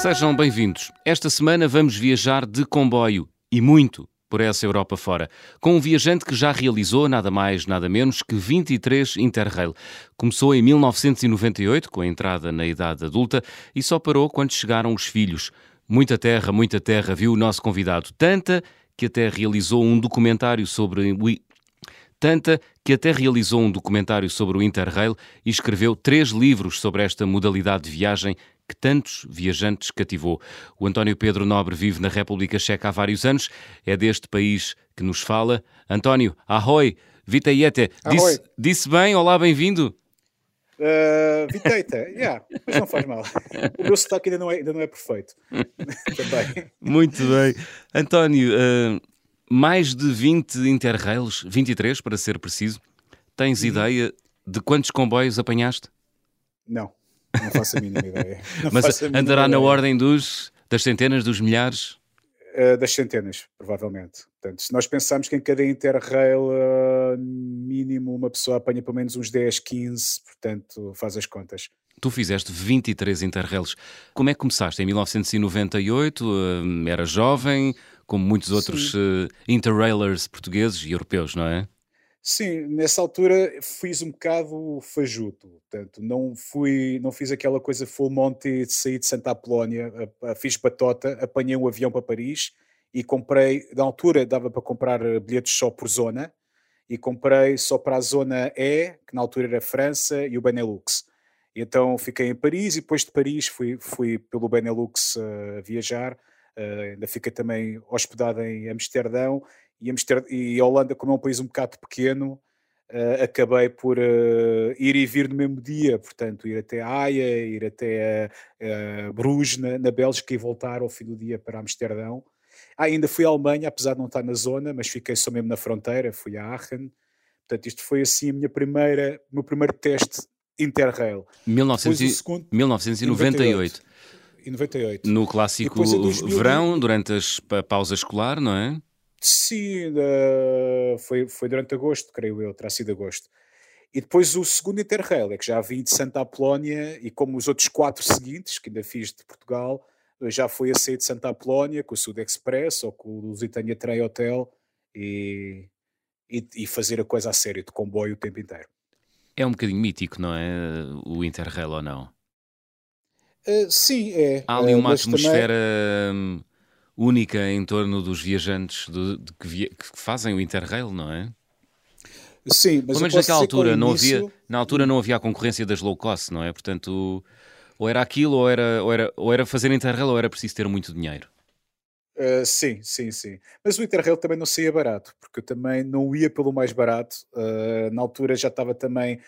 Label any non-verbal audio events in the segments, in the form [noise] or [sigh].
Sejam bem-vindos. Esta semana vamos viajar de comboio e muito por essa Europa fora, com um viajante que já realizou nada mais, nada menos que 23 Interrail. Começou em 1998, com a entrada na idade adulta, e só parou quando chegaram os filhos. Muita terra, muita terra, viu o nosso convidado. Tanta que até realizou um documentário sobre o tanta que até realizou um documentário sobre o Interrail e escreveu três livros sobre esta modalidade de viagem que tantos viajantes cativou. O António Pedro Nobre vive na República Checa há vários anos, é deste país que nos fala. António, ahoj, vitejete. Disse, disse bem, olá, bem-vindo. Uh, Viteita, yeah, mas não faz mal. O meu sotaque ainda não é, ainda não é perfeito. [laughs] Também. Muito bem. António, uh, mais de 20 interrails, 23 para ser preciso. Tens uhum. ideia de quantos comboios apanhaste? Não. Não faço a mínima ideia. [laughs] Não Mas andará ideia. na ordem dos, das centenas, dos milhares? Uh, das centenas, provavelmente. Portanto, se nós pensarmos que em cada Interrail, uh, mínimo, uma pessoa apanha pelo menos uns 10, 15, portanto, faz as contas. Tu fizeste 23 Interrails. Como é que começaste? Em 1998? Uh, era jovem, como muitos outros Interrailers portugueses e europeus, não é? Sim, nessa altura fiz um bocado fajuto, portanto, não fui, não fiz aquela coisa full monty de sair de Santa Apolónia, fiz patota, apanhei um avião para Paris e comprei, na altura dava para comprar bilhetes só por zona, e comprei só para a zona E, que na altura era França, e o Benelux. E então fiquei em Paris e depois de Paris fui, fui pelo Benelux uh, viajar, uh, ainda fiquei também hospedado em Amsterdão e, Amsterdã, e a Holanda, como é um país um bocado pequeno, uh, acabei por uh, ir e vir no mesmo dia, portanto, ir até Haia, ir até uh, Bruges, na, na, Bélgica, e voltar ao fim do dia para Amsterdão. Ah, ainda fui à Alemanha, apesar de não estar na zona, mas fiquei só mesmo na fronteira, fui a Aachen. Portanto, isto foi assim a minha primeira, o meu primeiro teste Interrail. 1900 segundo, 1998. 98. No clássico verão, durante as pausas escolar, não é? Sim, uh, foi, foi durante agosto, creio eu, terá sido agosto. E depois o segundo Interrail, é que já vim de Santa Apolónia e como os outros quatro seguintes, que ainda fiz de Portugal, já fui a sair de Santa Apolónia com o Sud Express ou com o Lusitânia Train Hotel e, e, e, fazer a coisa a sério, de comboio o tempo inteiro. É um bocadinho mítico, não é? O Interrail ou não? Uh, sim, é. Há ali uma uh, atmosfera. Também hum, única em torno dos viajantes de, de que, via, que, fazem o Interrail, não é? Sim, mas Pelo menos naquela altura, não havia, na altura não havia a concorrência das low cost, não é? Portanto, ou era aquilo, ou era, ou era, ou era fazer Interrail, ou era preciso ter muito dinheiro. Uh, sim, sim, sim. Mas o Interrail também não saía barato, porque eu também não ia pelo mais barato. Uh, na altura já estava também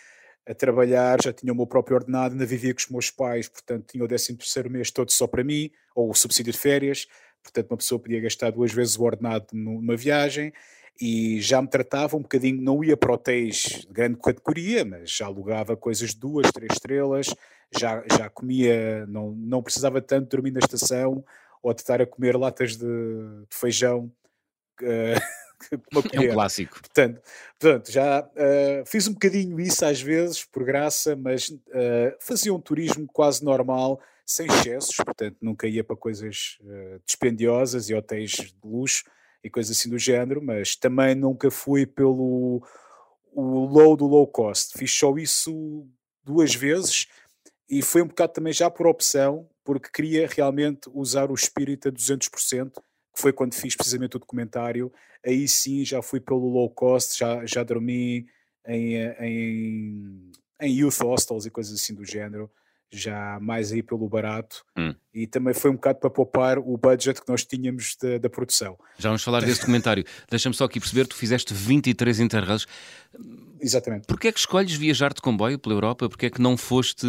a trabalhar, já tinha o meu próprio ordenado, ainda vivia com os meus pais, portanto tinha o 13 terceiro mês todo só para mim, ou o subsídio de férias. Portanto, uma pessoa podia gastar duas vezes o ordenado numa viagem e já me tratava um bocadinho, não ia para hotéis de grande categoria, mas já alugava coisas de duas, três estrelas, já, já comia, não, não precisava tanto dormir na estação ou de estar a comer latas de, de feijão. [laughs] Uh, é um clássico. Portanto, portanto já uh, fiz um bocadinho isso às vezes, por graça, mas uh, fazia um turismo quase normal, sem excessos, portanto nunca ia para coisas uh, dispendiosas e hotéis de luxo e coisas assim do género, mas também nunca fui pelo o low do low cost. Fiz só isso duas vezes e foi um bocado também já por opção, porque queria realmente usar o espírito a 200%, que foi quando fiz precisamente o documentário. Aí sim já fui pelo low cost, já, já dormi em, em, em youth hostels e coisas assim do género já mais aí pelo barato hum. e também foi um bocado para poupar o budget que nós tínhamos da, da produção. Já vamos falar desse documentário. [laughs] Deixa-me só aqui perceber, tu fizeste 23 interrails. Exatamente. Porquê é que escolhes viajar de comboio pela Europa? Porquê é que não foste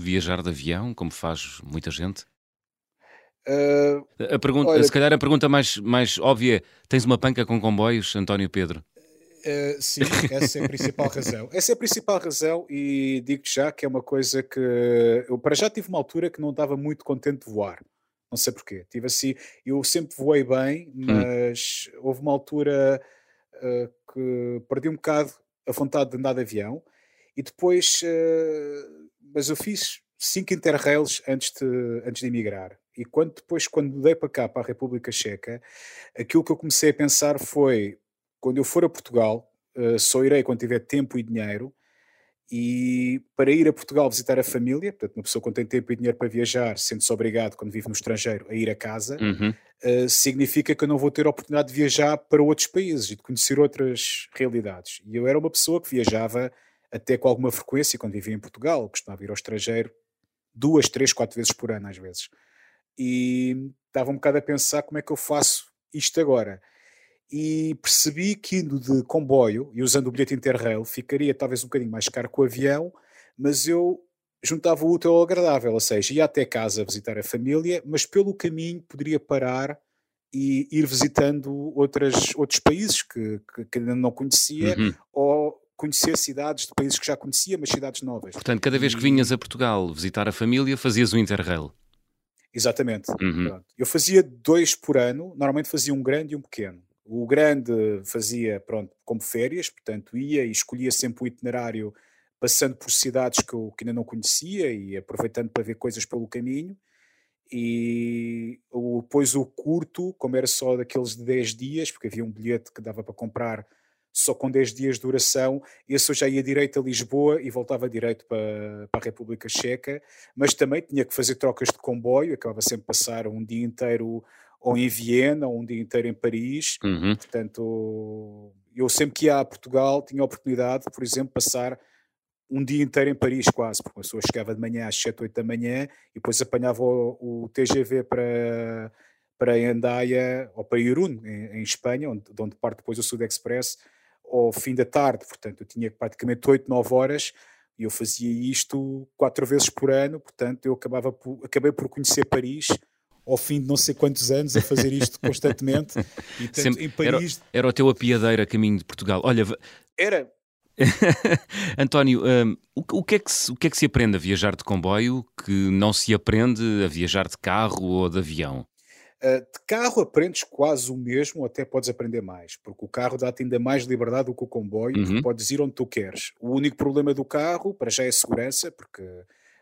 viajar de avião, como faz muita gente? Uh, a pergunta, olha, se calhar a pergunta mais, mais óbvia é, tens uma panca com comboios, António Pedro? Uh, sim, essa é a principal razão. Essa é a principal razão e digo-te já que é uma coisa que eu para já tive uma altura que não estava muito contente de voar. Não sei porquê. Tive assim, eu sempre voei bem, hum. mas hum. houve uma altura uh, que perdi um bocado a vontade de andar de avião e depois, uh, mas eu fiz cinco interrails antes de, antes de emigrar. E quando depois, quando mudei para cá, para a República Checa, aquilo que eu comecei a pensar foi, quando eu for a Portugal, uh, só irei quando tiver tempo e dinheiro, e para ir a Portugal visitar a família, portanto, uma pessoa quando tem tempo e dinheiro para viajar, sente-se obrigado, quando vive no estrangeiro, a ir a casa, uhum. uh, significa que eu não vou ter a oportunidade de viajar para outros países e de conhecer outras realidades. E eu era uma pessoa que viajava até com alguma frequência quando vivia em Portugal, costumava ir ao estrangeiro duas, três, quatro vezes por ano, às vezes. E estava um bocado a pensar como é que eu faço isto agora. E percebi que indo de comboio e usando o bilhete Interrail ficaria talvez um bocadinho mais caro que o avião, mas eu juntava o útil ao agradável, ou seja, ia até casa visitar a família, mas pelo caminho poderia parar e ir visitando outras, outros países que, que, que ainda não conhecia uhum. ou conhecer cidades de países que já conhecia, mas cidades novas. Portanto, cada vez que vinhas a Portugal visitar a família, fazias o Interrail. Exatamente. Uhum. Eu fazia dois por ano, normalmente fazia um grande e um pequeno. O grande fazia, pronto, como férias, portanto ia e escolhia sempre o itinerário passando por cidades que eu que ainda não conhecia e aproveitando para ver coisas pelo caminho. E depois o curto, como era só daqueles de 10 dias, porque havia um bilhete que dava para comprar só com 10 dias de duração, esse eu já ia direito a Lisboa e voltava direito para, para a República Checa, mas também tinha que fazer trocas de comboio, acabava sempre a passar um dia inteiro ou em Viena, ou um dia inteiro em Paris, uhum. portanto eu sempre que ia a Portugal tinha a oportunidade, por exemplo, passar um dia inteiro em Paris quase, porque a pessoa chegava de manhã às 7, 8 da manhã e depois apanhava o, o TGV para, para Andaia ou para Irún, em, em Espanha, onde, onde parte depois o Sud Express, ao fim da tarde, portanto eu tinha praticamente 8, 9 horas e eu fazia isto quatro vezes por ano, portanto eu acabava por, acabei por conhecer Paris ao fim de não sei quantos anos a fazer isto constantemente [laughs] e portanto, Sempre, em Paris... Era, era o teu apiadeiro a caminho de Portugal. Olha... Era... [laughs] António, um, o, o, que é que se, o que é que se aprende a viajar de comboio que não se aprende a viajar de carro ou de avião? Uh, de carro aprendes quase o mesmo, ou até podes aprender mais, porque o carro dá-te ainda mais liberdade do que o comboio, uhum. podes ir onde tu queres. O único problema do carro, para já, é a segurança, porque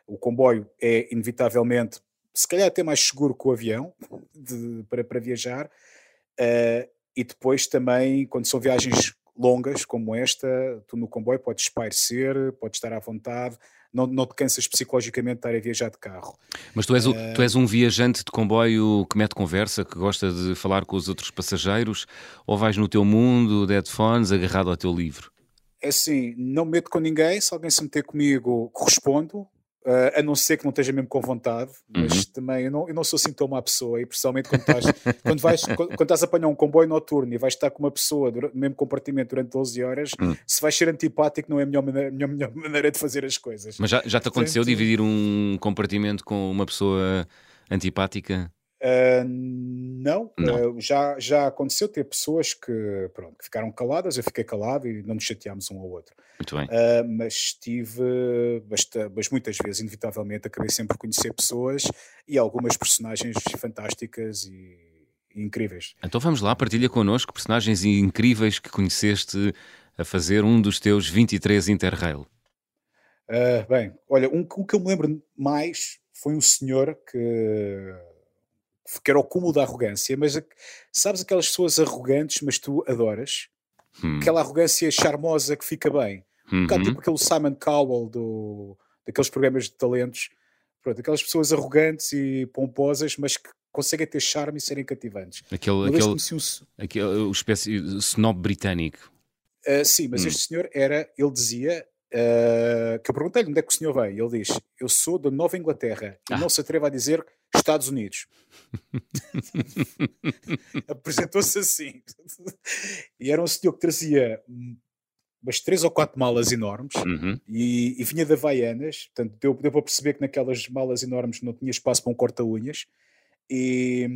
o comboio é inevitavelmente, se calhar até mais seguro que o avião de, para, para viajar, uh, e depois também, quando são viagens longas como esta, tu no comboio podes espairecer, podes estar à vontade, não, não te cansas psicologicamente de estar a viajar de carro. Mas tu és, o, uh... tu és um viajante de comboio que mete conversa, que gosta de falar com os outros passageiros, ou vais no teu mundo, de headphones, agarrado ao teu livro? É assim, não meto com ninguém, se alguém se meter comigo, correspondo, Uh, a não ser que não esteja mesmo com vontade, mas uhum. também eu não, eu não sou assim tão má pessoa, e principalmente quando estás, [laughs] quando vais, quando, quando estás a apanhar um comboio noturno e vais estar com uma pessoa no mesmo compartimento durante 12 horas, uhum. se vais ser antipático, não é a melhor maneira, melhor, melhor [laughs] maneira de fazer as coisas. Mas já, já te aconteceu Portanto, dividir um compartimento com uma pessoa antipática? Uh, não, não. Uh, já, já aconteceu ter pessoas que, pronto, que ficaram caladas, eu fiquei calado e não nos chateámos um ao outro. Muito bem. Uh, mas tive, basta, mas muitas vezes, inevitavelmente, acabei sempre por conhecer pessoas e algumas personagens fantásticas e, e incríveis. Então vamos lá, partilha connosco personagens incríveis que conheceste a fazer um dos teus 23 Interrail. bem, olha, um, o que eu me lembro mais foi um senhor que que era o cúmulo da arrogância, mas sabes aquelas pessoas arrogantes, mas tu adoras? Hum. Aquela arrogância charmosa que fica bem. Uhum. Um bocado tipo aquele Simon Cowell do, daqueles programas de talentos. Pronto, aquelas pessoas arrogantes e pomposas, mas que conseguem ter charme e serem cativantes. Aquele, aquele, um... aquele o espécie snob britânico. Uh, sim, mas hum. este senhor era, ele dizia, uh, que eu perguntei-lhe onde é que o senhor vem, ele diz, eu sou da Nova Inglaterra, e ah. não se atreva a dizer Estados Unidos. [laughs] Apresentou-se assim. e era um senhor que trazia umas três ou quatro malas enormes uhum. e, e, vinha de Havaianas, portanto deu, deu para perceber que naquelas malas enormes não tinha espaço para um corta-unhas e,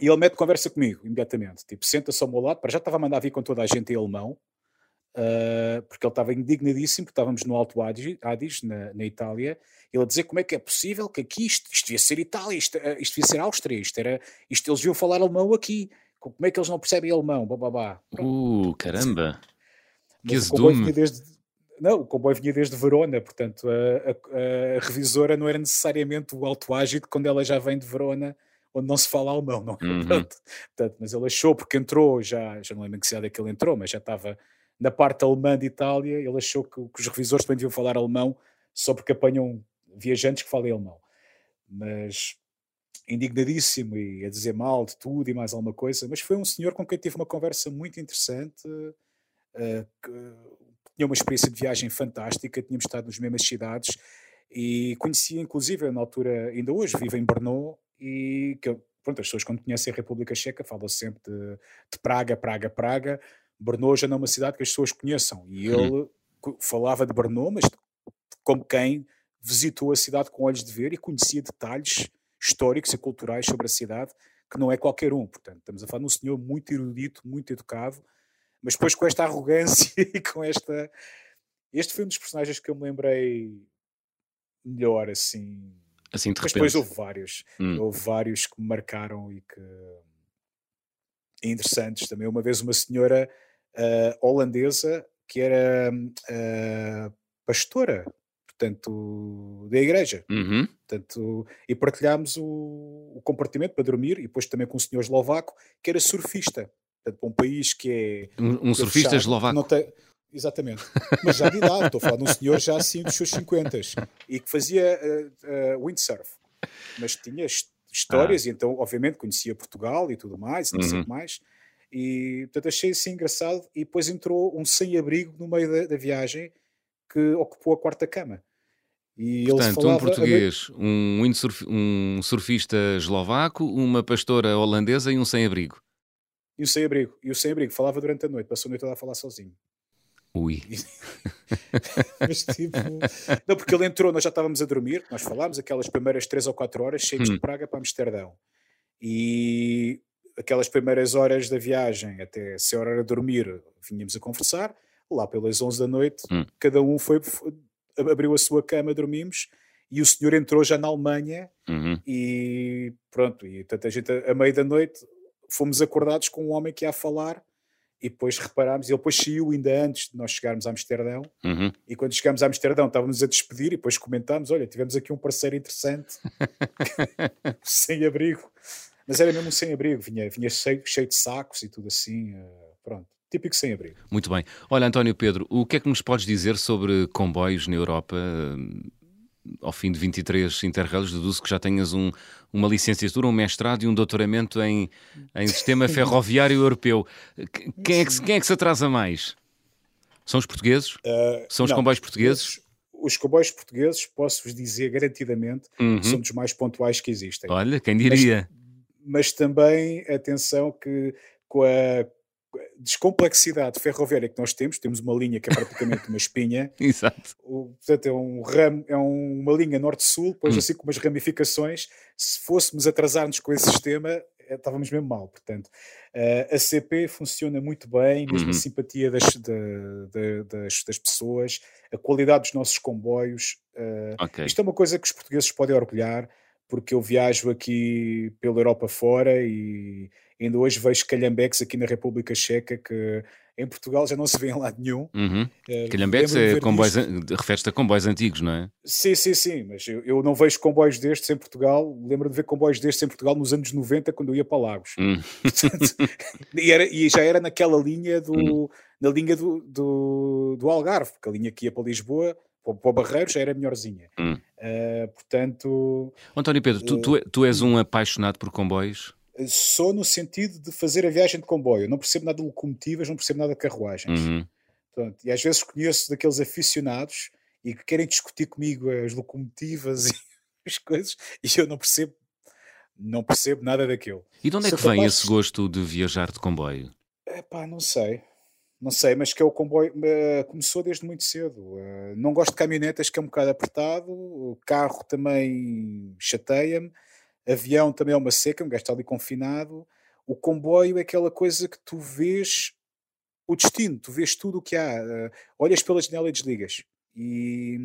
e ele mete conversa comigo imediatamente, tipo, senta-se ao meu lado, para já estava a mandar vir com toda a gente em alemão, uh, porque ele estava indignadíssimo, porque estávamos no Alto Adige, na, na, Itália, ele a dizer como é que é possível que aqui isto, isto devia ser Itália, isto, uh, isto devia ser Áustria, isto era, isto, eles deviam falar alemão aqui, como é que eles não percebem alemão, bababá. Uh, caramba! Mas o comboio, vinha desde, Não, o comboio vinha desde Verona, portanto a, a, a revisora não era necessariamente o Alto Ágito quando ela já vem de Verona, onde não se fala alemão, não é? Uhum. Portanto, mas ele achou, porque entrou, já, já não lembro em que cidade é que ele entrou, mas já estava na parte alemã de Itália, ele achou que, que os revisores também deviam falar alemão só porque apanham viajantes que falam alemão. Mas indignadíssimo e a dizer mal de tudo e mais alguma coisa, mas foi um senhor com quem tive uma conversa muito interessante, uh, que tinha uma experiência de viagem fantástica, tínhamos estado nas mesmas cidades e conhecia inclusive, na altura, ainda hoje vive em Brno e que pronto, as pessoas quando conhecem a República Checa falam sempre de, de Praga, Praga, Praga, Brno já não é uma cidade que as pessoas conheçam e ele falava de Brno, mas como quem visitou a cidade com olhos de ver e conhecia detalhes históricos e culturais sobre a cidade que não é qualquer um. Portanto, estamos a falar de um senhor muito erudito, muito educado, mas depois com esta arrogância [laughs] e com esta. Este foi um dos personagens que eu me lembrei melhor, assim. Assim, de mas depois houve vários. Hum. Houve vários que me marcaram e que. interessantes também. Uma vez, uma senhora uh, holandesa que era uh, pastora portanto, da igreja. Uhum. Portanto, e partilhámos o, o, compartimento para dormir, e depois também com um senhor eslovaco que era surfista. Portanto, para um país que é. Um, um surfista eslovaco. Tem, exatamente. Mas já de idade, estou a falar de um senhor já assim dos seus 50 e que fazia uh, uh, windsurf. Mas tinha histórias, ah. e então, obviamente, conhecia Portugal e tudo mais, e não sei uhum. mais. E portanto achei assim engraçado. E depois entrou um sem-abrigo no meio da, da viagem que ocupou a quarta cama. E Portanto, um português, um, um surfista eslovaco, uma pastora holandesa e um sem-abrigo. E o sem-abrigo. E o sem-abrigo falava durante a noite, passou a noite toda a falar sozinho. Ui. [laughs] Mas tipo. Não, porque ele entrou, nós já estávamos a dormir, nós falámos aquelas primeiras 3 ou 4 horas, cheios hum. de Praga para Amsterdão. E aquelas primeiras horas da viagem, até se a hora era dormir, vinhamos a conversar. Lá pelas 11 da noite, hum. cada um foi abriu a sua cama, dormimos, e o senhor entrou já na Alemanha uhum. e pronto, e tanta gente a, a meio da noite fomos acordados com um homem que ia falar e depois reparámos, ele depois saiu ainda antes de nós chegarmos a Amsterdão uhum. e quando chegámos a Amsterdão estávamos a despedir e depois comentámos, olha, tivemos aqui um parceiro interessante [laughs] sem abrigo mas era mesmo um sem abrigo, vinha, vinha cheio, cheio de sacos e tudo assim, uh, pronto típico sem-abrigo. Muito bem. Olha, António Pedro, o que é que nos podes dizer sobre comboios na Europa? Eh, ao fim de 23 interrails, deduzo que já tenhas um, uma licenciatura, um mestrado e um doutoramento em, em [laughs] sistema ferroviário europeu. Quem é, que, quem é que se atrasa mais? São os portugueses? Uh, São os não, comboios portugueses? Os, os comboios portugueses, posso-vos dizer garantidamente, uhum. são dos mais pontuais que existem. Olha, quem diria? Mas, também, atenção, que com a, descomplexidade ferroviária que nós temos, temos uma linha que é praticamente uma espinha. [laughs] Exato. O, portanto, é um ramo, é um, uma linha norte-sul, depois hum. assim com umas ramificações. Se fôssemos atrasar-nos com esse sistema, eh, estávamos mesmo mal. Portanto, uh, a CP funciona muito bem, mesmo uhum. a simpatia das, de, das, das, pessoas, a qualidade dos nossos comboios. Uh, okay. Isto é uma coisa que os portugueses podem orgulhar, porque eu viajo aqui pela Europa fora e Ainda hoje vejo calhambeques aqui na República Checa que em Portugal já não se vê em lado nenhum. Uhum. Uh, calhambeques é comboios, refere-te a comboios antigos, não é? Sim, sim, sim, mas eu, eu, não vejo comboios destes em Portugal. Lembro de ver comboios destes em Portugal nos anos 90, quando eu ia para Lagos. [laughs] Uhum. e, era, e, já era naquela linha do, uhum. na linha do, do, do, Algarve, porque a linha que ia para Lisboa, para, o Barreiro, já era melhorzinha. Uh, portanto. António Pedro, tu, tu, tu és um apaixonado por comboios? só no sentido de fazer a viagem de comboio. Não percebo nada de locomotivas, não percebo nada de carruagens. Uhum. Portanto, e às vezes conheço daqueles aficionados e que querem discutir comigo as locomotivas e [laughs] as coisas e eu não percebo não percebo nada daquilo. E de onde é que vem capaz... esse gosto de viajar de comboio? É pá, não sei. Não sei, mas que é o comboio uh, começou desde muito cedo. Uh, não gosto de caminhonetas que é um bocado apertado, o carro também chateia-me avião também é uma seca, um gajo está ali confinado. O comboio é aquela coisa que tu vês o destino, tu vês tudo o que há, uh, olhas pela janela e desligas. E,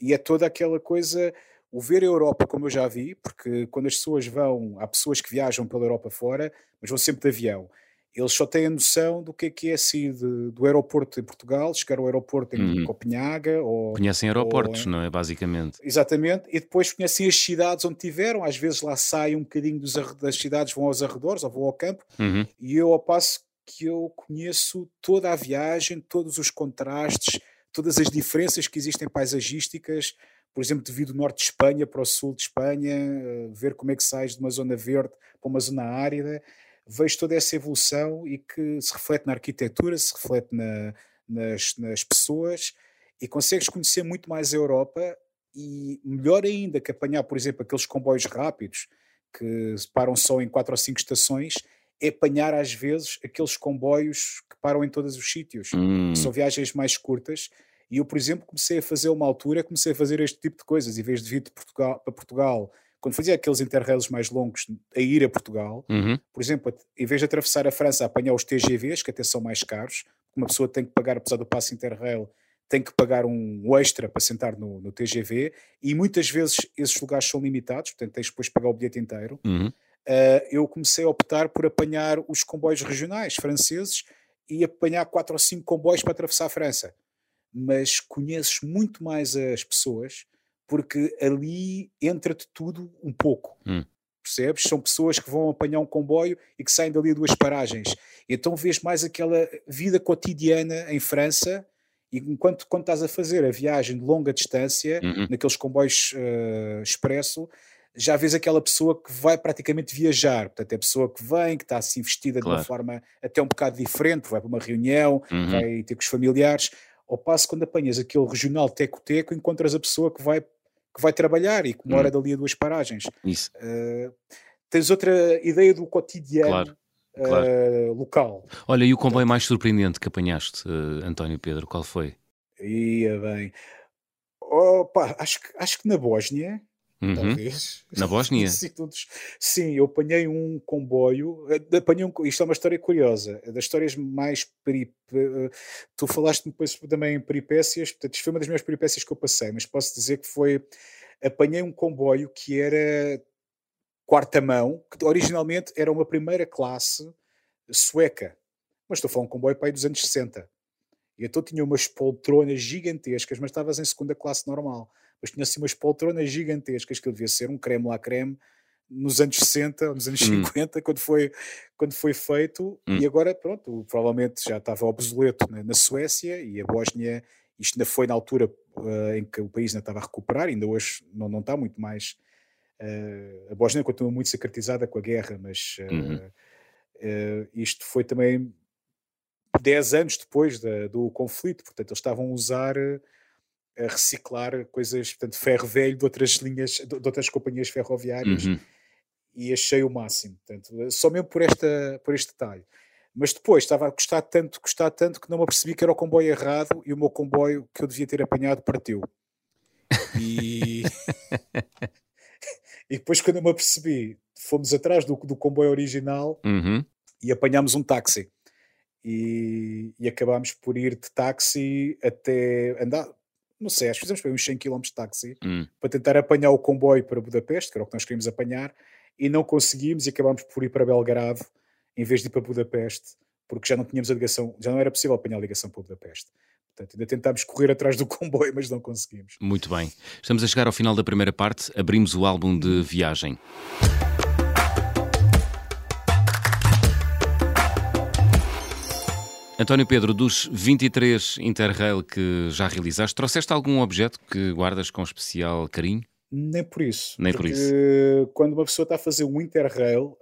e é toda aquela coisa, o ver a Europa como eu já vi, porque quando as pessoas vão, há pessoas que viajam pela Europa fora, mas vão sempre de avião. Eles só têm a noção do que é que é assim de, do aeroporto em Portugal, chegar ao aeroporto em uhum. Copenhaga. Ou, conhecem aeroportos, ou, não é? Basicamente. Exatamente, e depois conhecem as cidades onde tiveram, às vezes lá saem um bocadinho dos, das cidades, vão aos arredores ou vão ao campo, uhum. e eu ao passo que eu conheço toda a viagem, todos os contrastes, todas as diferenças que existem paisagísticas, por exemplo, devido do norte de Espanha para o sul de Espanha, eh, ver como é que sais de uma zona verde para uma zona árida vejo toda essa evolução e que se reflete na arquitetura, se reflete na, nas, nas pessoas e consegues conhecer muito mais a Europa e melhor ainda que apanhar, por exemplo, aqueles comboios rápidos que param só em quatro ou cinco estações, é apanhar às vezes aqueles comboios que param em todos os sítios, hum. são viagens mais curtas. E eu, por exemplo, comecei a fazer uma altura, comecei a fazer este tipo de coisas, em vez de vir de Portugal, para Portugal quando fazia aqueles interrails mais longos a ir a Portugal, uhum. por exemplo, em vez de atravessar a França a apanhar os TGVs, que até são mais caros, uma pessoa tem que pagar, apesar do passo interrail, tem que pagar um extra para sentar no, no, TGV e muitas vezes esses lugares são limitados, portanto tens depois de pagar o bilhete inteiro. Uhum. Uh, eu comecei a optar por apanhar os comboios regionais franceses e apanhar quatro ou cinco comboios para atravessar a França. Mas conheces muito mais as pessoas porque ali entra-te tudo um pouco. Hum. Percebes? São pessoas que vão apanhar um comboio e que saem dali a duas paragens. Então vês mais aquela vida cotidiana em França. E enquanto quando estás a fazer a viagem de longa distância, uhum. naqueles comboios uh, expresso, já vês aquela pessoa que vai praticamente viajar. Portanto, é a pessoa que vem, que está assim vestida claro. de uma forma até um bocado diferente, vai para uma reunião, uhum. vai ter com os familiares. Ao passo, quando apanhas aquele regional teco-teco, encontras a pessoa que vai que vai trabalhar e que mora hum. dali a duas paragens. Isso. Uh, tens outra ideia do cotidiano claro. Claro. Uh, local. Olha, e o comboio mais surpreendente que apanhaste, uh, António Pedro, qual foi? Ia bem. Opa, acho, acho que na Bósnia, Uhum. Talvez. Na Bósnia? [laughs] Sim, eu apanhei um comboio. Eh, apanhei um, isto é uma história curiosa. Das histórias mais. Perip... Eh, tu falaste depois também em peripécias. Portanto, isto foi uma das minhas peripécias que eu passei, mas posso dizer que foi. Apanhei um comboio que era quarta mão, que originalmente era uma primeira classe sueca. Mas estou a falar um comboio para aí dos anos 60. E então tinha umas poltronas gigantescas, mas estavas em segunda classe normal mas tinha assim umas poltronas gigantescas que devia ser um creme lá creme nos anos 60, nos anos hum. 50, quando foi, quando foi feito, hum. e agora, pronto, provavelmente já estava obsoleto né, na Suécia e a Bósnia, isto ainda foi na altura uh, em que o país ainda estava a recuperar, ainda hoje não, não está muito mais. Uh, a Bósnia continua muito sacratizada com a guerra, mas uh, uhum. isto foi também 10 anos depois da, do conflito, portanto, eles estavam a usar a reciclar coisas, portanto, ferro velho de outras linhas, de, de outras companhias ferroviárias uhum. e achei o máximo, portanto, só mesmo por, esta, por este detalhe. Mas depois estava a gostar tanto, gostar tanto que não me apercebi que era o comboio errado e o meu comboio que eu devia ter apanhado partiu. E, [laughs] e depois, quando eu me apercebi, fomos atrás do, do comboio original uhum. e apanhámos um táxi. E, e acabámos por ir de táxi até andar, não sei, acho que fizemos uns 100 km de táxi hum. para tentar apanhar o comboio para Budapeste, que era o que nós queríamos apanhar, e não conseguimos e acabámos por ir para Belgrado em vez de ir para Budapeste, porque já não tínhamos a ligação, já não era possível apanhar a ligação para Budapeste. Portanto, ainda tentámos correr atrás do [laughs] comboio, mas não conseguimos. Muito bem. Estamos a chegar ao final da primeira parte. Abrimos o álbum de viagem. António Pedro, dos 23 Interrail que já realizaste, trouxeste algum objeto que guardas com especial carinho? Nem por isso. Nem por isso. Quando uma pessoa está a fazer um Interrail,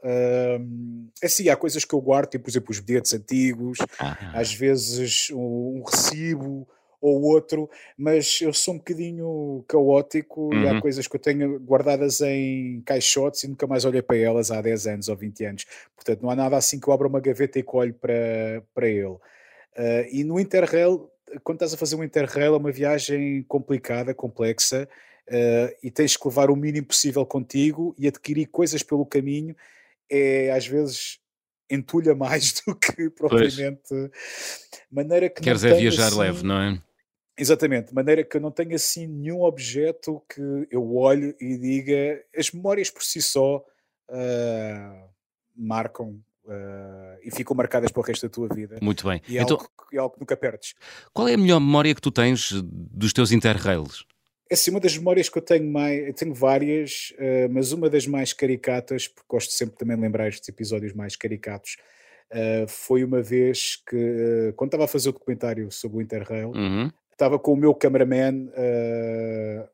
hum, assim, há coisas que eu guardo, tipo, por exemplo, os bilhetes antigos, ah. às vezes um, um recibo ou outro, mas eu sou um bocadinho caótico uhum. e há uhum. coisas que eu tenho guardadas em caixotes e nunca mais olhei para elas há 10 anos ou 20 anos. Portanto, não há nada assim que eu abra uma gaveta e colho para, para ele. Uh, e no Interrail, quando estás a fazer um Interrail, é uma viagem complicada, complexa, uh, e tens que levar o mínimo possível contigo e adquirir coisas pelo caminho. É às vezes entulha mais [laughs] do que propriamente. Pois. Maneira que Queres é viajar assim, leve, não é? Exatamente, de maneira que eu não tenho assim nenhum objeto que eu olhe e diga as memórias por si só uh, marcam uh, e ficam marcadas para o resto da tua vida. Muito bem. E é, então, algo, é algo que nunca perdes. Qual é a melhor memória que tu tens dos teus interrails? Assim, uma das memórias que eu tenho mais, eu tenho várias, uh, mas uma das mais caricatas, porque gosto sempre também de lembrar estes episódios mais caricatos, uh, foi uma vez que, uh, quando estava a fazer o documentário sobre o Interrail, uhum. estava com o meu cameraman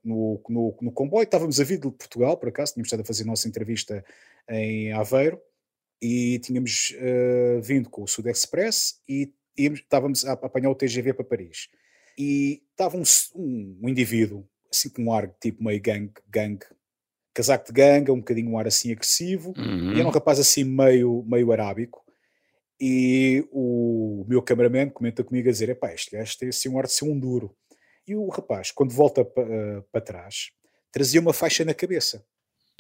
no, no, no, comboio, estávamos a vir de Portugal, por acaso, tínhamos estado a fazer a nossa entrevista em Aveiro, e tínhamos vindo com o Sud Express e íamos, estávamos a apanhar o TGV para Paris. E estava um, um, um indivíduo assim com um ar tipo meio gang, gang, casaco de ganga, um bocadinho um ar assim agressivo, uhum. e era um rapaz assim meio, meio arábico. E o meu cameraman comenta comigo a dizer: Epá, este gajo tem assim um ar de ser um duro. E o rapaz, quando volta para uh, trás, trazia uma faixa na cabeça.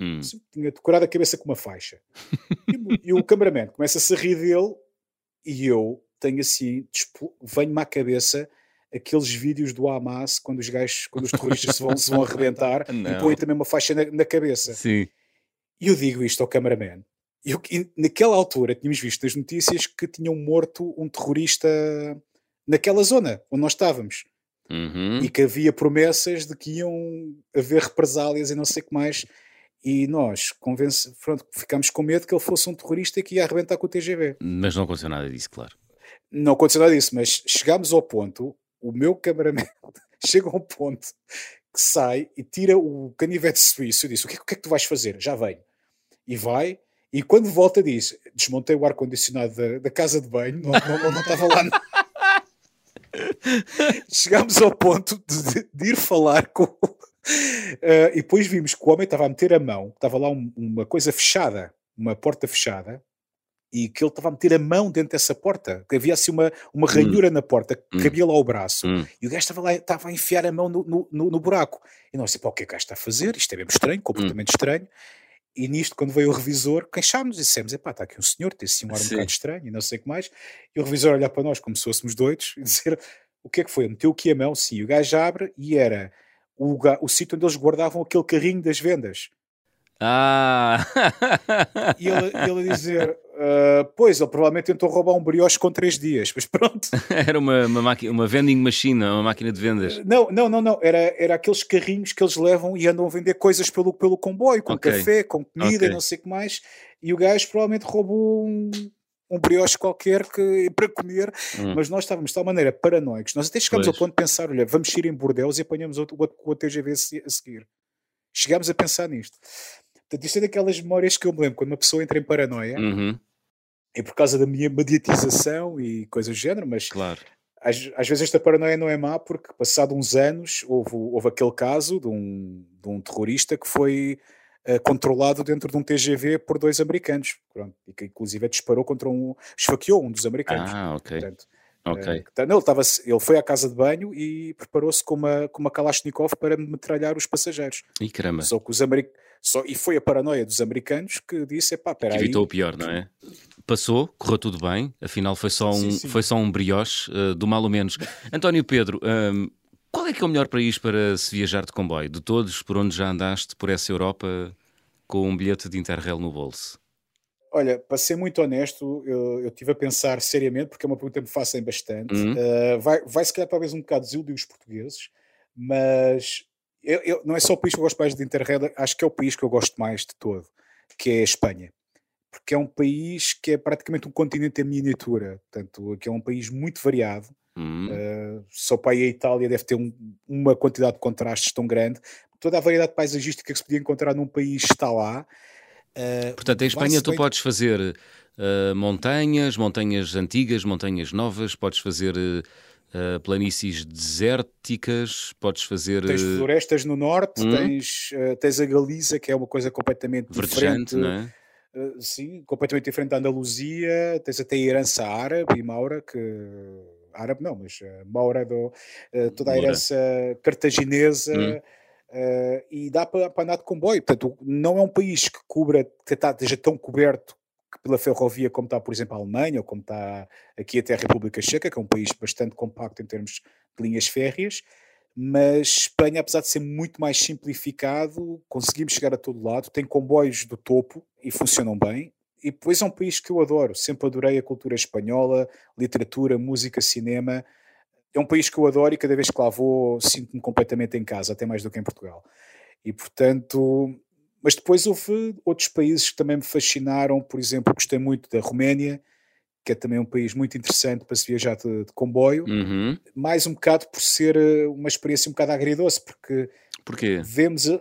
Hum. Assim, tinha decorado a cabeça com uma faixa. e, e, o cameraman começa a rir dele, e eu tenho assim, venho-me à cabeça aqueles vídeos do Hamas quando os gajos, quando os terroristas se, vão, se vão [laughs] arrebentar e põem também uma faixa na, na, cabeça. Sim. E eu digo isto ao cameraman. Eu, naquela altura tínhamos visto nas notícias que tinham morto um terrorista naquela zona onde nós estávamos. Uhum. E que havia promessas de que iam haver represálias e não sei o que mais. E nós convence, pronto, ficámos com medo que ele fosse um terrorista e que ia arrebentar com o TGV. Mas não aconteceu nada disso, claro. Não aconteceu nada disso, mas chegámos ao ponto o meu cameraman [laughs] chega a um ponto que sai e tira o canivete suíço e diz: o que, é, o que é que tu vais fazer? Já vem. E vai, e quando volta diz: desmontei o ar-condicionado da, da, casa de banho, não, não, não estava lá. [laughs] Chegámos ao ponto de, de ir falar com. Uh, [laughs] e depois vimos que o homem estava a meter a mão, estava lá um, uma coisa fechada, uma porta fechada, e que ele estava a meter a mão dentro dessa porta, que havia assim uma, uma ranhura hum. na porta, que hum. cabia lá o braço, hum. e o gajo estava lá, estava a enfiar a mão no, no, no, buraco. E nós, pá, o que é que o gajo está a fazer? Isto é mesmo estranho, hum. completamente estranho. E nisto, quando veio o revisor, queixámos e dissemos: epá, está aqui um senhor, tem assim um ar um bocado estranho e não sei o que mais. E o revisor olhar para nós como se fôssemos doidos e dizer: o que é que foi? Meteu aqui a mão, sim. O gajo abre e era o, o sítio onde eles guardavam aquele carrinho das vendas. Ah! [laughs] e ele, ele a dizer: uh, Pois, ele provavelmente tentou roubar um brioche com três dias, mas pronto. [laughs] Era uma, uma, máquina, uma vending machine, uma máquina de vendas. Não, não, não, não. Era, era aqueles carrinhos que eles levam e andam a vender coisas pelo, pelo comboio, com okay. café, com comida okay. e não sei o que mais. E o gajo provavelmente roubou um, um brioche qualquer que, para comer, hum. mas nós estávamos de tal maneira paranoicos. Nós até chegámos pois. ao ponto de pensar: olha, vamos ir em Bordeus e apanhamos o, o, o TGV a seguir. Chegámos a pensar nisto. Isto é daquelas memórias que eu me lembro quando uma pessoa entra em paranoia, uhum. é por causa da minha mediatização e coisas do género, mas claro. às, às vezes esta paranoia não é má porque, passado uns anos, houve, houve aquele caso de um, de um terrorista que foi uh, controlado dentro de um TGV por dois americanos, pronto, e que inclusive disparou contra um, esfaqueou um dos americanos. Ah, ok. Portanto, Ok. Uh, não, ele, tava, ele foi à casa de banho e preparou-se com uma, com uma Kalashnikov para metralhar os passageiros. E caramba. Só que os americanos. Só, e foi a paranoia dos americanos que disse: pá, peraí. Evitou o pior, não é? Passou, correu tudo bem, afinal foi só um, sim, sim. Foi só um brioche, uh, do mal ou menos. António Pedro, um, qual é que é o melhor país para se viajar de comboio? De todos, por onde já andaste por essa Europa com um bilhete de Interrail no bolso? Olha, para ser muito honesto, eu, eu estive a pensar seriamente, porque é uma pergunta que me fazem bastante. Uhum. Uh, vai, vai se calhar talvez um bocado desiludir os portugueses, mas eu, eu, não é só o país que eu gosto mais de Interrail, acho que é o país que eu gosto mais de todo, que é a Espanha. Porque é um país que é praticamente um continente em miniatura, portanto, que é um país muito variado. Uhum. Uh, só para ir a Itália deve ter um, uma quantidade de contrastes tão grande. Toda a variedade paisagística que se podia encontrar num país está lá. Uh, Portanto, em Espanha tu podes fazer uh, montanhas, montanhas antigas, montanhas novas, podes fazer uh, planícies desérticas, podes fazer. Tens florestas no norte, hum? tens, tens a Galiza, que é uma coisa completamente Verdejante, diferente. Não é? sim, completamente diferente da Andaluzia, tens até a herança árabe e maura, que árabe não, mas uh, Maura, do, uh, toda a herança cartaginesa, hum. Uh, e dá para, andar de comboio. Portanto, não é um país que cubra, que está, esteja tão coberto pela ferrovia como está, por exemplo, a Alemanha, ou como está aqui até a República Checa, que é um país bastante compacto em termos de linhas férreas, mas Espanha, apesar de ser muito mais simplificado, conseguimos chegar a todo lado, tem comboios do topo e funcionam bem, e depois é um país que eu adoro, sempre adorei a cultura espanhola, literatura, música, cinema. É um país que eu adoro e cada vez que lá vou sinto-me completamente em casa, até mais do que em Portugal. E portanto, mas depois houve outros países que também me fascinaram, por exemplo, gostei muito da Roménia, que é também um país muito interessante para se viajar de, de comboio, Uhum. mais um bocado por ser eh, uma experiência um bocado agridoce, porque Porquê? vemos, uh,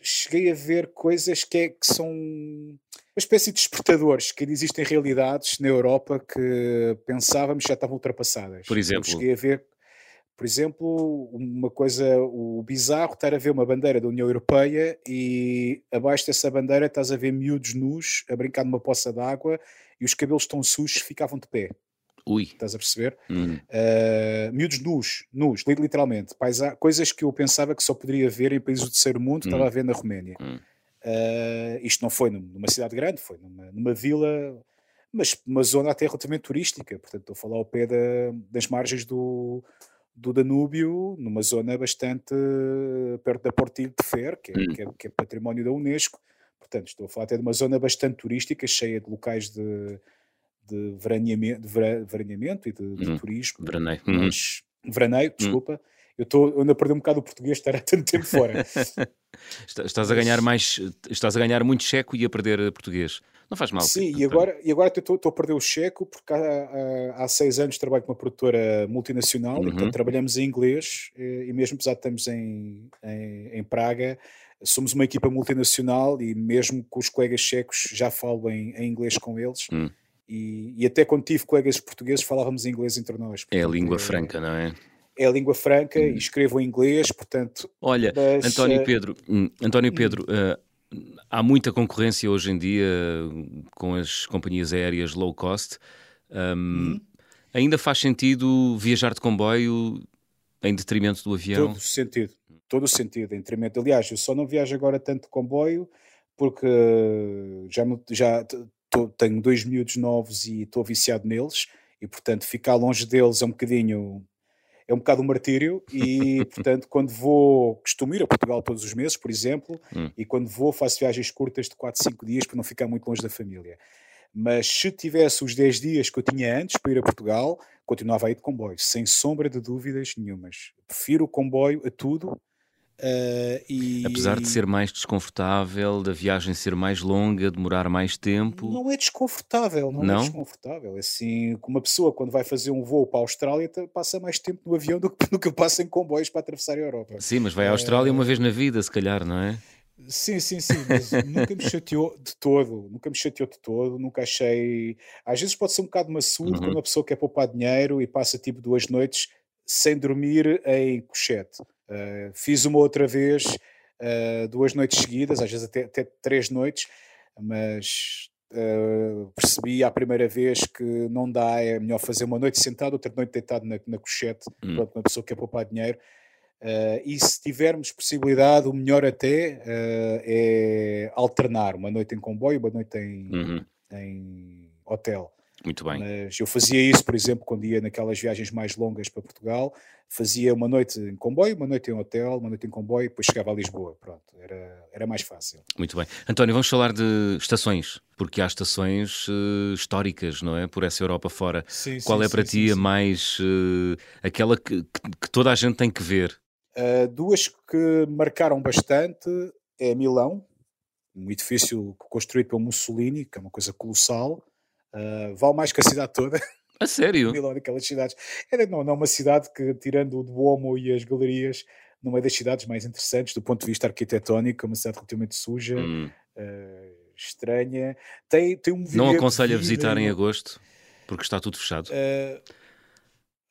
cheguei a ver coisas que, é, que são uma espécie de despertadores, que ainda existem realidades na Europa que pensávamos já estavam ultrapassadas. Por Eu exemplo? cheguei a ver, por exemplo, uma coisa, o bizarro, estar a ver uma bandeira da União Europeia e abaixo dessa bandeira estás a ver miúdos nus a brincar numa poça d'água e os cabelos tão sujos ficavam de pé. Ui. Estás a perceber? Hum. Uh, miúdos nus, nus, li- literalmente. Paisa coisas que eu pensava que só poderia ver em países do terceiro mundo, estava a ver na Roménia. Hum. Uh, isto não foi num- numa cidade grande, foi numa, numa vila, mas uma zona até relativamente turística. Portanto, estou a falar ao pé da- das margens do, do Danúbio, numa zona bastante uh, perto da Portilho de Fer, que é, Hum. que, é, que é património da Unesco. Portanto, estou a falar até de uma zona bastante turística, cheia de locais de, de, veraneamento, de vera- veraneamento e de, de Hum. turismo Veraneio. Uhum. mas veraneio, desculpa. Eu, estou ainda perdi um bocado o português estar há tanto tempo fora. [laughs] Está- Estás a ganhar mais, estás a ganhar muito checo e a perder eh, português. Não faz mal. Sim, e António. agora, e agora estou, a perder o checo porque há, há, há seis anos trabalho com uma produtora multinacional e Uhum. portanto trabalhamos em inglês eh, e mesmo apesar de estamos em, em, em Praga, somos uma equipa multinacional e mesmo com os colegas checos já falo em, em inglês com eles. Hum. E, e até quando tive colegas portugueses falávamos inglês entre nós. É a língua é- franca, não é? É a língua franca Hum. e escrevo em inglês, portanto. Olha, mas, António eh, Pedro, hum, António Pedro, eh, há muita concorrência hoje em dia eh, com as companhias aéreas low cost. Hum, Uhum. Ainda faz sentido viajar de comboio em detrimento do avião? Todo o sentido, todo o sentido, em detrimento. Aliás, eu só não viajo agora tanto de comboio porque já, já tô- tenho dois miúdos novos e estou viciado neles e, portanto, ficar longe deles é um bocadinho. É um bocado um martírio e, [laughs] portanto, quando vou, costumo ir a Portugal todos os meses, por exemplo, Hum. e quando vou faço viagens curtas de 4, 5 dias para não ficar muito longe da família. Mas se tivesse os 10 dias que eu tinha antes para ir a Portugal, continuava a ir de comboio, sem sombra de dúvidas nenhumas. Prefiro o comboio a tudo. Eh, e Apesar de ser mais desconfortável, da viagem ser mais longa, demorar mais tempo. Não é desconfortável, não, Não? é desconfortável. É Assim, como uma pessoa quando vai fazer um voo para a Austrália passa mais tempo no avião do que, [laughs] do que passa em comboios para atravessar a Europa. Sim, mas vai à Austrália uma vez na vida, se calhar, não é? Sim, sim, sim, mas [laughs] nunca me chateou de todo, nunca me chateou de todo, nunca achei. Às vezes pode ser um bocado maçudo Uhum. quando uma pessoa quer poupar dinheiro e passa tipo duas noites sem dormir em cochete. Uh, fiz uma outra vez, uh, duas noites seguidas, às vezes até, até três noites, mas uh, percebi à primeira vez que não dá, é melhor fazer uma noite sentado, outra noite deitado na, na cochete, Hum. pronto, uma pessoa que quer poupar dinheiro. E se tivermos possibilidade, o melhor até é alternar uma noite em comboio, uma noite em, Uhum. em hotel. Muito bem. Mas eu fazia isso, por exemplo, quando ia naquelas viagens mais longas para Portugal, fazia uma noite em comboio, uma noite em hotel, uma noite em comboio, depois chegava a Lisboa. Pronto, era, era mais fácil. Muito bem. António, vamos falar de estações, porque há estações eh, históricas, não é? Por essa Europa fora. Sim, Qual é para ti a mais. eh, aquela que, que- que toda a gente tem que ver? Uh, duas que marcaram bastante é Milão, um edifício construído pelo Mussolini, que é uma coisa colossal. Uh, vale mais que a cidade toda. [laughs] A sério? Milão, daquelas cidades. É, não, não é uma cidade que, tirando o Duomo e as galerias, não é das cidades mais interessantes do ponto de vista arquitetónico, é uma cidade relativamente suja, Hum. eh, estranha. Tem, tem um Não aconselho a visitar em agosto, porque está tudo fechado. Eh,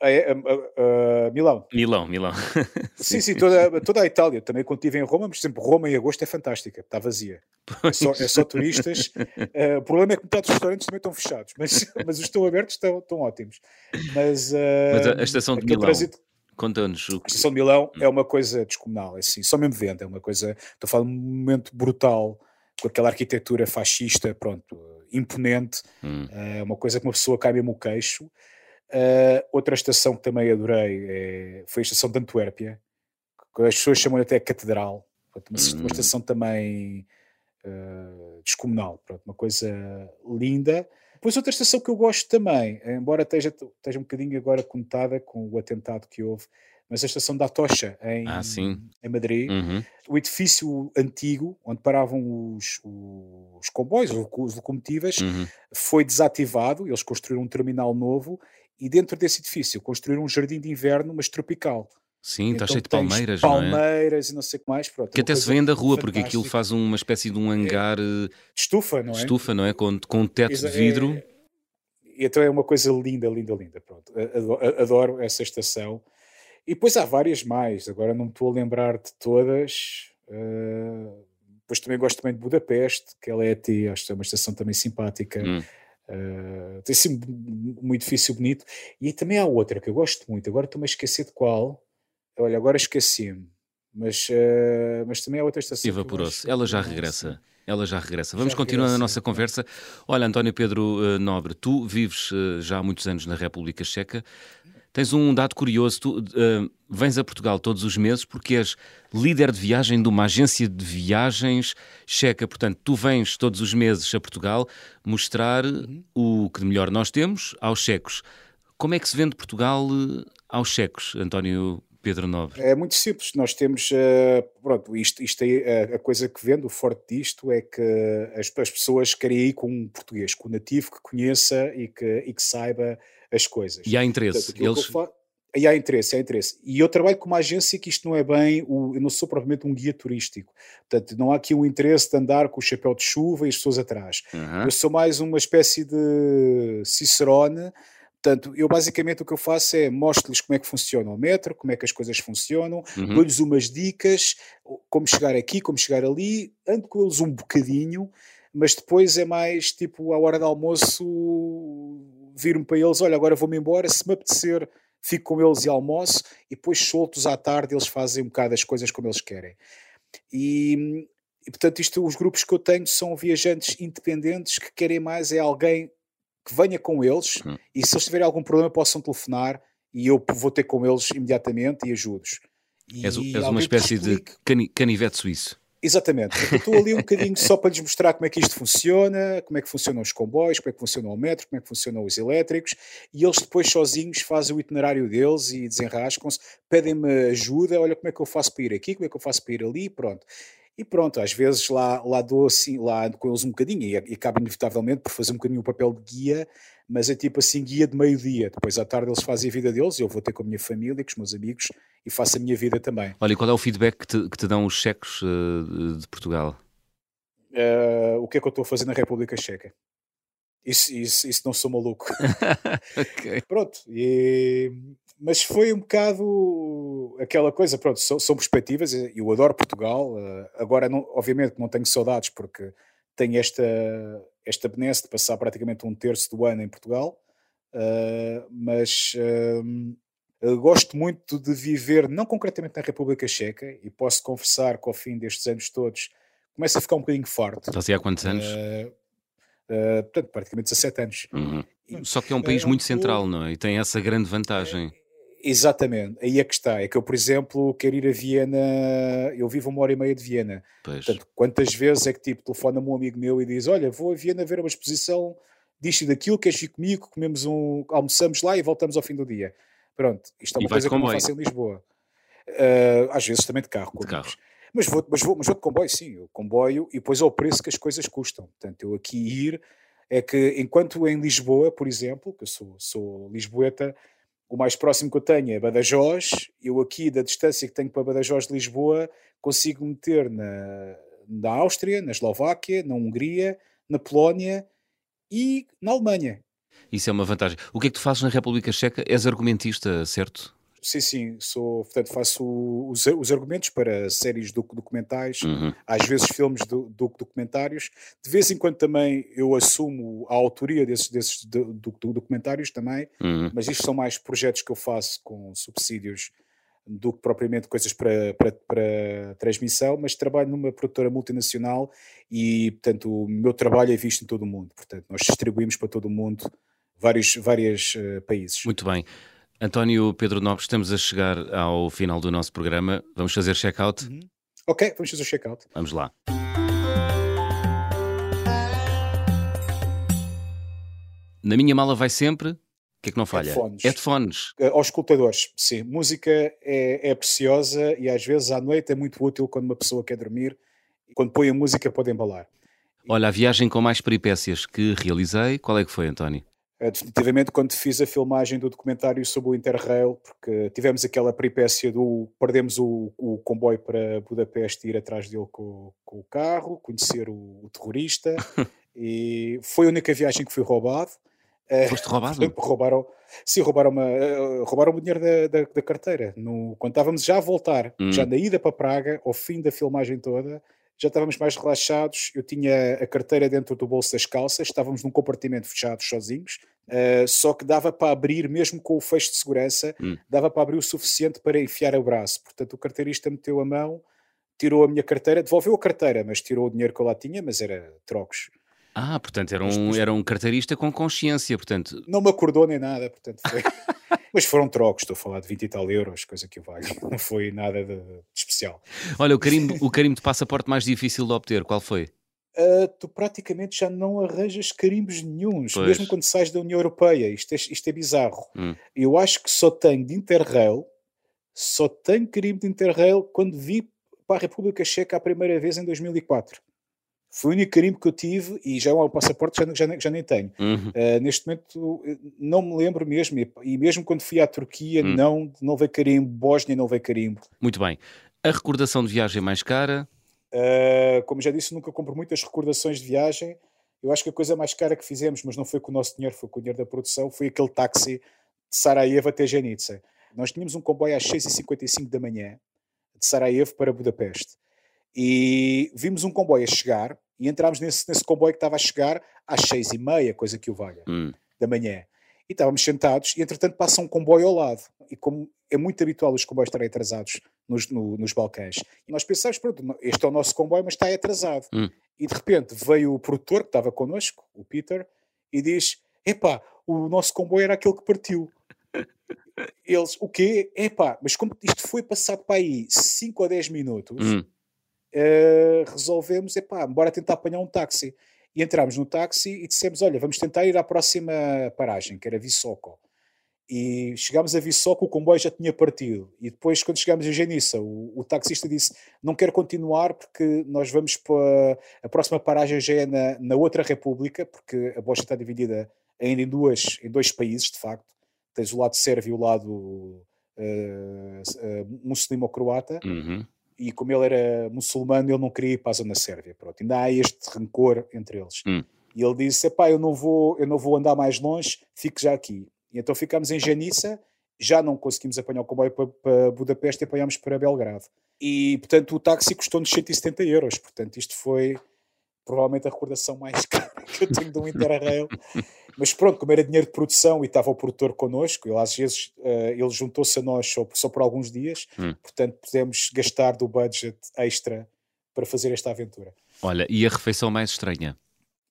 é, é, é, é, Milão. Milão, Milão. [laughs] Sim, sim, toda, toda a Itália. Também quando estive em Roma, mas por exemplo, Roma em agosto é fantástica, está vazia. É só, é só turistas. Eh, o problema é que metade dos restaurantes também estão fechados, mas, [laughs] mas os estão abertos estão, estão ótimos. Mas, Mas a- a estação de Milão, trânsito- Conta-nos o A que. estação de Milão é uma coisa descomunal, é assim, só mesmo venda, é uma coisa, estou a falar de um momento brutal, com aquela arquitetura fascista, pronto, imponente, Hum. é uma coisa que uma pessoa cai mesmo o queixo. Eh, outra estação que também adorei é- foi a estação de Antuérpia, que as pessoas chamam até Catedral, uma, Hum. uma estação também uh, descomunal, pronto, uma coisa linda. Depois outra estação que eu gosto também, embora esteja, esteja um bocadinho agora conotada com o atentado que houve, mas a estação da Tocha em, ah, em Madrid, uhum. o edifício antigo onde paravam os, os comboios, os locomotivas, uhum. foi desativado, eles construíram um terminal novo e dentro desse edifício construíram um jardim de inverno, mas tropical. Sim, está então, cheio de palmeiras, palmeiras não é? e não sei o que mais. Pronto, que até se vê da rua, porque aquilo faz uma espécie de um é. hangar de estufa, não é? Estufa, não é? Com, com um teto Exa de vidro. É, então é uma coisa linda, linda, linda. Pronto, adoro, essa estação. E depois há várias mais, agora não me estou a lembrar de todas. Uh, depois também gosto também de Budapeste, que ela é a acho que é uma estação também simpática. Hum. Uh, tem assim um edifício bonito. E também há outra que eu gosto muito, agora estou-me a esquecer de qual Olha, agora esqueci-me. Mas, uh, mas também há outra estação. Evaporou-se. Ela já regressa. Ela já regressa. Vamos já continuar regressa. a nossa conversa. Olha, António Pedro uh, Nobre, tu vives já há muitos anos na República Checa. Tens um dado curioso. Tu vens a Portugal todos os meses porque és líder de viagem de uma agência de viagens checa. Portanto, tu vens todos os meses a Portugal mostrar uhum. o que de melhor nós temos aos checos. Como é que se vende Portugal aos checos, António Pedro Nobre? É muito simples. Nós temos, uh, pronto, isto, isto é a, a, coisa que vende, o forte disto é que as, as, pessoas querem ir com um português, com um nativo que conheça e que, e que saiba as coisas. E há interesse. Portanto, Eles... Fa... E há interesse, há interesse. E eu trabalho com uma agência que isto não é bem, o, eu não sou propriamente um guia turístico. Portanto, não há aqui um interesse de andar com o chapéu de chuva e as pessoas atrás. Uhum. Eu sou mais uma espécie de cicerone Portanto, eu basicamente o que eu faço é mostro-lhes como é que funciona o metro, como é que as coisas funcionam, uhum. dou-lhes umas dicas, como chegar aqui, como chegar ali, ando com eles um bocadinho, mas depois é mais tipo à hora do almoço vir-me para eles, olha, agora vou-me embora, se me apetecer fico com eles e almoço, e depois soltos à tarde eles fazem um bocado as coisas como eles querem. E, e portanto, isto, os grupos que eu tenho são viajantes independentes que querem mais é alguém que venha com eles uhum. e se eles tiverem algum problema possam telefonar e eu vou ter com eles imediatamente e ajudo-os. És, és uma espécie de cani canivete suíço. Exatamente. Eu estou ali um bocadinho só para lhes mostrar como é que isto funciona, como é que funcionam os comboios, como é que funciona o metro, como é que funcionam os elétricos, e eles depois sozinhos fazem o itinerário deles e desenrascam-se, pedem-me ajuda, olha como é que eu faço para ir aqui, como é que eu faço para ir ali, pronto. E pronto, às vezes lá, lá dou assim, lá ando com eles um bocadinho e, e acabo inevitavelmente por fazer um bocadinho o papel de guia, mas é tipo assim, guia de meio-dia. Depois à tarde eles fazem a vida deles, eu vou ter com a minha família, com os meus amigos e faço a minha vida também. Olha, e qual é o feedback que te, que te dão os cheques uh, de Portugal? Uh, o que é que eu estou a fazer na República Checa? Isso, isso, isso não sou maluco. [laughs] okay. Pronto, e, mas foi um bocado aquela coisa, pronto, são, são perspectivas, eu adoro Portugal, uh, agora não, obviamente não tenho saudades porque tenho esta, esta benesse de passar praticamente um terço do ano em Portugal, uh, mas uh, gosto muito de viver, não concretamente na República Checa, e posso confessar que ao fim destes anos todos começa a ficar um bocadinho forte. Estás há quantos anos? Uh, portanto, praticamente 17 anos. Uhum. Só que é um país muito central, não é? E tem essa grande vantagem. Exatamente, aí é que está. É que eu, por exemplo, quero ir a Viena, eu vivo uma hora e meia de Viena. Pois. Portanto, quantas vezes é que tipo, telefona-me um amigo meu e diz: Olha, vou a Viena ver uma exposição disto e daquilo, queres ir comigo? Comemos um, almoçamos lá e voltamos ao fim do dia. Pronto, isto é uma coisa que eu não faço em Lisboa. Uh, às vezes também de carro. De carro. Mas vou, mas, vou, mas vou de comboio, sim, o comboio e depois ao preço que as coisas custam. Portanto, eu aqui ir é que enquanto em Lisboa, por exemplo, que eu sou, sou lisboeta, o mais próximo que eu tenho é Badajoz. Eu aqui, da distância que tenho para Badajoz de Lisboa, consigo meter na, na Áustria, na Eslováquia, na Hungria, na Polónia e na Alemanha. Isso é uma vantagem. O que é que tu fazes na República Checa? És argumentista, certo? Sim, sim, sou, portanto, faço os, os argumentos para séries documentais, uhum. às vezes filmes do, do, documentários. De vez em quando também eu assumo a autoria desses, desses do, documentários também, uhum. mas isto são mais projetos que eu faço com subsídios do que propriamente coisas para, para, para transmissão, mas trabalho numa produtora multinacional e, portanto, o meu trabalho é visto em todo o mundo. Portanto, nós distribuímos para todo o mundo vários, vários uh, países. Muito bem. António Pedro Nobre, estamos a chegar ao final do nosso programa. Vamos fazer check-out? Uhum. Ok, vamos fazer check-out. Vamos lá. Na minha mala vai sempre. O que é que não falha? Headphones. Headphones. Uh, aos escutadores, sim. Música é, é, preciosa e às vezes à noite é muito útil quando uma pessoa quer dormir. Quando põe a música pode embalar. Olha, a viagem com mais peripécias que realizei, qual é que foi, António? Eh, Definitivamente quando fiz a filmagem do documentário sobre o Interrail, porque tivemos aquela peripécia do perdemos o, o comboio para Budapeste e ir atrás dele com, com o carro, conhecer o, o terrorista [laughs] e foi a única viagem que fui roubado. Eh, Foste roubado? [laughs] roubaram, sim, roubaram, uma, eh, roubaram o dinheiro da, da, da carteira. No, quando estávamos já a voltar, Hum. já na ida para Praga, ao fim da filmagem toda, já estávamos mais relaxados. Eu tinha a carteira dentro do bolso das calças, estávamos num compartimento fechado, sozinhos. Eh, só que dava para abrir, mesmo com o fecho de segurança, Hum. dava para abrir o suficiente para enfiar o braço. Portanto, o carteirista meteu a mão, tirou a minha carteira, devolveu a carteira, mas tirou o dinheiro que eu lá tinha, mas era trocos. Ah, portanto, era um, era um carteirista com consciência, portanto. Não me acordou nem nada, portanto foi. [laughs] Mas foram trocos, estou a falar de 20 e tal euros, coisa que vale. [laughs] Não foi nada de, de especial. Olha, o carimbo, o carimbo de passaporte mais difícil de obter, qual foi? Ah, tu praticamente já não arranjas carimbos nenhuns, Pois. mesmo quando sais da União Europeia. Isto é, isto é bizarro. Hum. Eu acho que só tenho de Interrail, só tenho carimbo de Interrail quando vi para a República Checa a primeira vez em 2004. Foi o único carimbo que eu tive e já é um passaporte já, já, nem- já nem tenho. Uhum. Uh, neste momento uh, não me lembro mesmo, e, mesmo quando fui à Turquia, Hum. não, não veio carimbo, Bósnia não veio carimbo. Muito bem. A recordação de viagem mais cara? Uh, como já disse, nunca compro muitas recordações de viagem. Eu acho que a coisa mais cara que fizemos, mas não foi com o nosso dinheiro, foi com o dinheiro da produção, foi aquele táxi de Sarajevo até Genica. Nós tínhamos um comboio às 6h55 da manhã, de Sarajevo para Budapeste. E vimos um comboio a chegar e entrámos nesse, nesse comboio que estava a chegar às 6h30, coisa que o valha. Hum. da manhã. E estávamos sentados e, entretanto, passa um comboio ao lado. E como é muito habitual os comboios estarem atrasados nos, no- nos Balcãs, e nós pensámos, pronto, este é o nosso comboio, mas está atrasado. Hum. E, de repente, veio o produtor, que estava connosco, o Peter, e diz, epá, o nosso comboio era aquele que partiu. [laughs] Eles, o quê? Epá, mas como isto foi passado para aí 5 ou 10 minutos, Hum. eh, resolvemos, epá, bora tentar apanhar um táxi. E entramos no táxi e dissemos, olha, vamos tentar ir à próxima paragem, que era Vissoco. E chegámos a Vissoco, o comboio já tinha partido. E depois, quando chegámos a Geniça, o, o taxista disse, não quero continuar porque nós vamos para... A próxima paragem já é na, na outra república, porque a Bósnia está dividida ainda em, duas, em dois países, de facto. Tens o lado sérvio e o lado eh, eh, muçulmano-croata Uhum. E como ele era muçulmano, ele não queria ir para a zona sérvia. Pronto, ainda há este rancor entre eles. Hum. E ele disse: Epá, eu não vou, eu não vou andar mais longe, fique já aqui. E então ficámos em Janiça, já não conseguimos apanhar o comboio para, para Budapeste e apanhámos para Belgrado. E portanto o táxi custou-nos 170 euros. Portanto, isto foi provavelmente a recordação mais [laughs] cara que eu tenho de um Interrail. Mas pronto, como era dinheiro de produção e estava o produtor connosco, ele às vezes eh, ele juntou-se a nós só, só por alguns dias, Hum. portanto pudemos gastar do budget extra para fazer esta aventura. Olha, e a refeição mais estranha?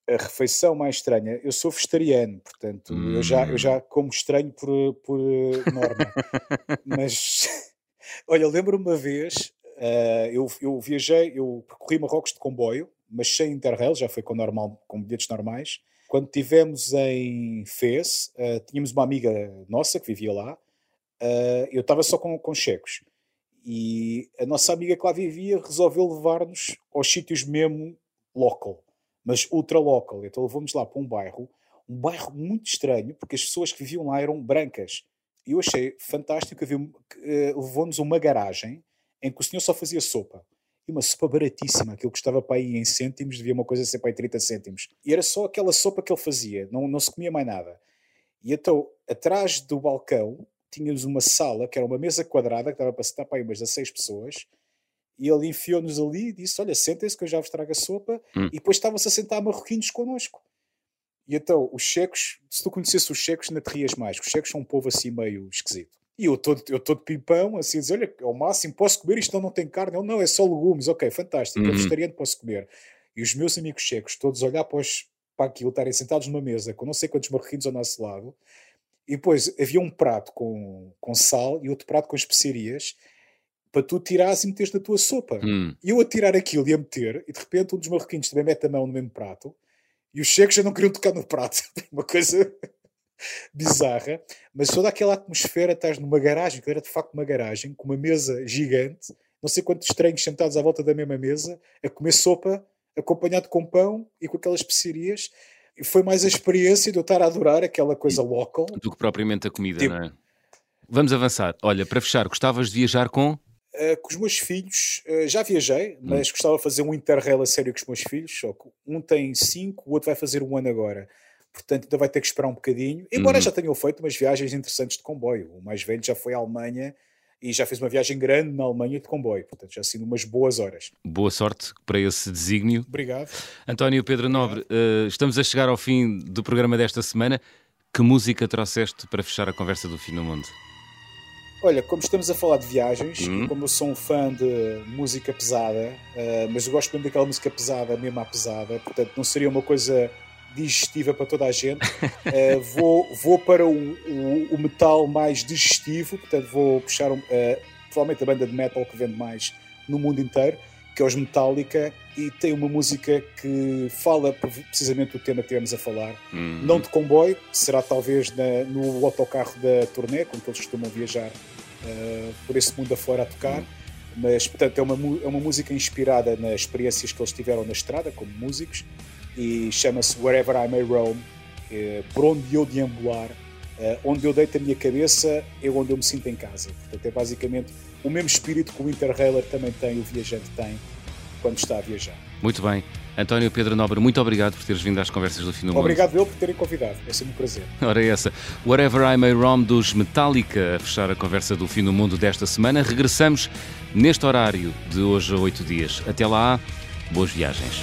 A refeição mais estranha, eu sou vegetariano, portanto eu, já, eu Hum. já como estranho por, por eh, norma. [laughs] Mas [laughs] olha, lembro-me uma vez, eh, eu, eu viajei, eu percorri Marrocos de comboio, mas sem Interrail, já foi com, normal, com bilhetes normais. Quando estivemos em Fez, eh, tínhamos uma amiga nossa que vivia lá, eh, eu estava só com, com checos. E a nossa amiga que lá vivia resolveu levar-nos aos sítios mesmo local, mas ultra local. Então levou-nos lá para um bairro, um bairro muito estranho, porque as pessoas que viviam lá eram brancas. E eu achei fantástico, havia, eh, levou-nos uma garagem em que o senhor só fazia sopa. E uma sopa baratíssima, aquilo custava para aí em cêntimos, devia uma coisa ser para aí 30 cêntimos. E era só aquela sopa que ele fazia, não, não se comia mais nada. E então, atrás do balcão, tínhamos uma sala, que era uma mesa quadrada, que dava para sentar para aí umas 16 pessoas, e ele enfiou-nos ali e disse, olha, sentem-se que eu já vos trago a sopa, Hum. e depois estavam-se a sentar marroquinos connosco. E então, os checos, se tu conhecesses os checos, não te rias mais, os checos são um povo assim meio esquisito. E eu todo, eu todo pimpão, assim, dizer, olha, ao máximo posso comer, isto não, não tem carne. Ele, não, é só legumes, ok, fantástico, Uhum. eu vegetariano posso comer. E os meus amigos checos, todos olhar para, os, para aquilo, estarem sentados numa mesa com não sei quantos marroquinos ao nosso lado, e depois havia um prato com, com sal e outro prato com especiarias para tu tirares e meteres na tua sopa. Hum. Eu a tirar aquilo e a meter, e de repente um dos marroquinos também mete a mão no mesmo prato, E os checos já não queriam tocar no prato. [laughs] Uma coisa [laughs] bizarra. Mas toda aquela atmosfera, estás numa garagem, que era de facto uma garagem, com uma mesa gigante, não sei quantos estranhos sentados à volta da mesma mesa, a comer sopa, acompanhado com pão e com aquelas especiarias. E foi mais a experiência de eu estar a adorar aquela coisa local. Do que propriamente a comida, tipo, não é? Vamos avançar. Olha, para fechar, gostavas de viajar com? Uh, com os meus filhos, uh, já viajei, mas hum. gostava de fazer um interrail a sério com os meus filhos. Só que um tem cinco, o outro vai fazer um ano agora. Portanto, ainda vai ter que esperar um bocadinho. Embora hum. já tenham feito umas viagens interessantes de comboio. O mais velho já foi à Alemanha e já fez uma viagem grande na Alemanha de comboio, portanto já sido umas boas horas. Boa sorte para esse desígnio. Obrigado. António Pedro Nobre, uh, estamos a chegar ao fim do programa desta semana. Que música trouxeste para fechar a conversa do fim do mundo? Olha, como estamos a falar de viagens, hum. como eu sou um fã de música pesada, uh, mas eu gosto mesmo daquela música pesada, mesmo à pesada, portanto não seria uma coisa digestiva para toda a gente. uh, [laughs] vou, vou para o, o, o, metal mais digestivo, portanto vou puxar um, uh, provavelmente a banda de metal que vende mais no mundo inteiro, que é os Metallica, e tem uma música que fala precisamente do tema que temos a falar. Uhum. Não de comboio, será talvez na, no autocarro da turnê, como eles costumam viajar uh, por esse mundo afora a tocar. Uhum. Mas, portanto, é uma, é uma música inspirada nas experiências que eles tiveram na estrada como músicos e chama-se Wherever I May Roam, é, por onde eu deambular, é, onde eu deito a minha cabeça é onde eu me sinto em casa. Portanto, é basicamente o mesmo espírito que o Interrailer também tem, o viajante tem, quando está a viajar. Muito bem. António Pedro Nobre, muito obrigado por teres vindo às conversas do fim do mundo. Obrigado eu por terem convidado, é sempre um prazer. [laughs] Ora, é essa. Whatever I May Roam dos Metallica, a fechar a conversa do fim do mundo desta semana. Regressamos neste horário de hoje a oito dias. Até lá, boas viagens.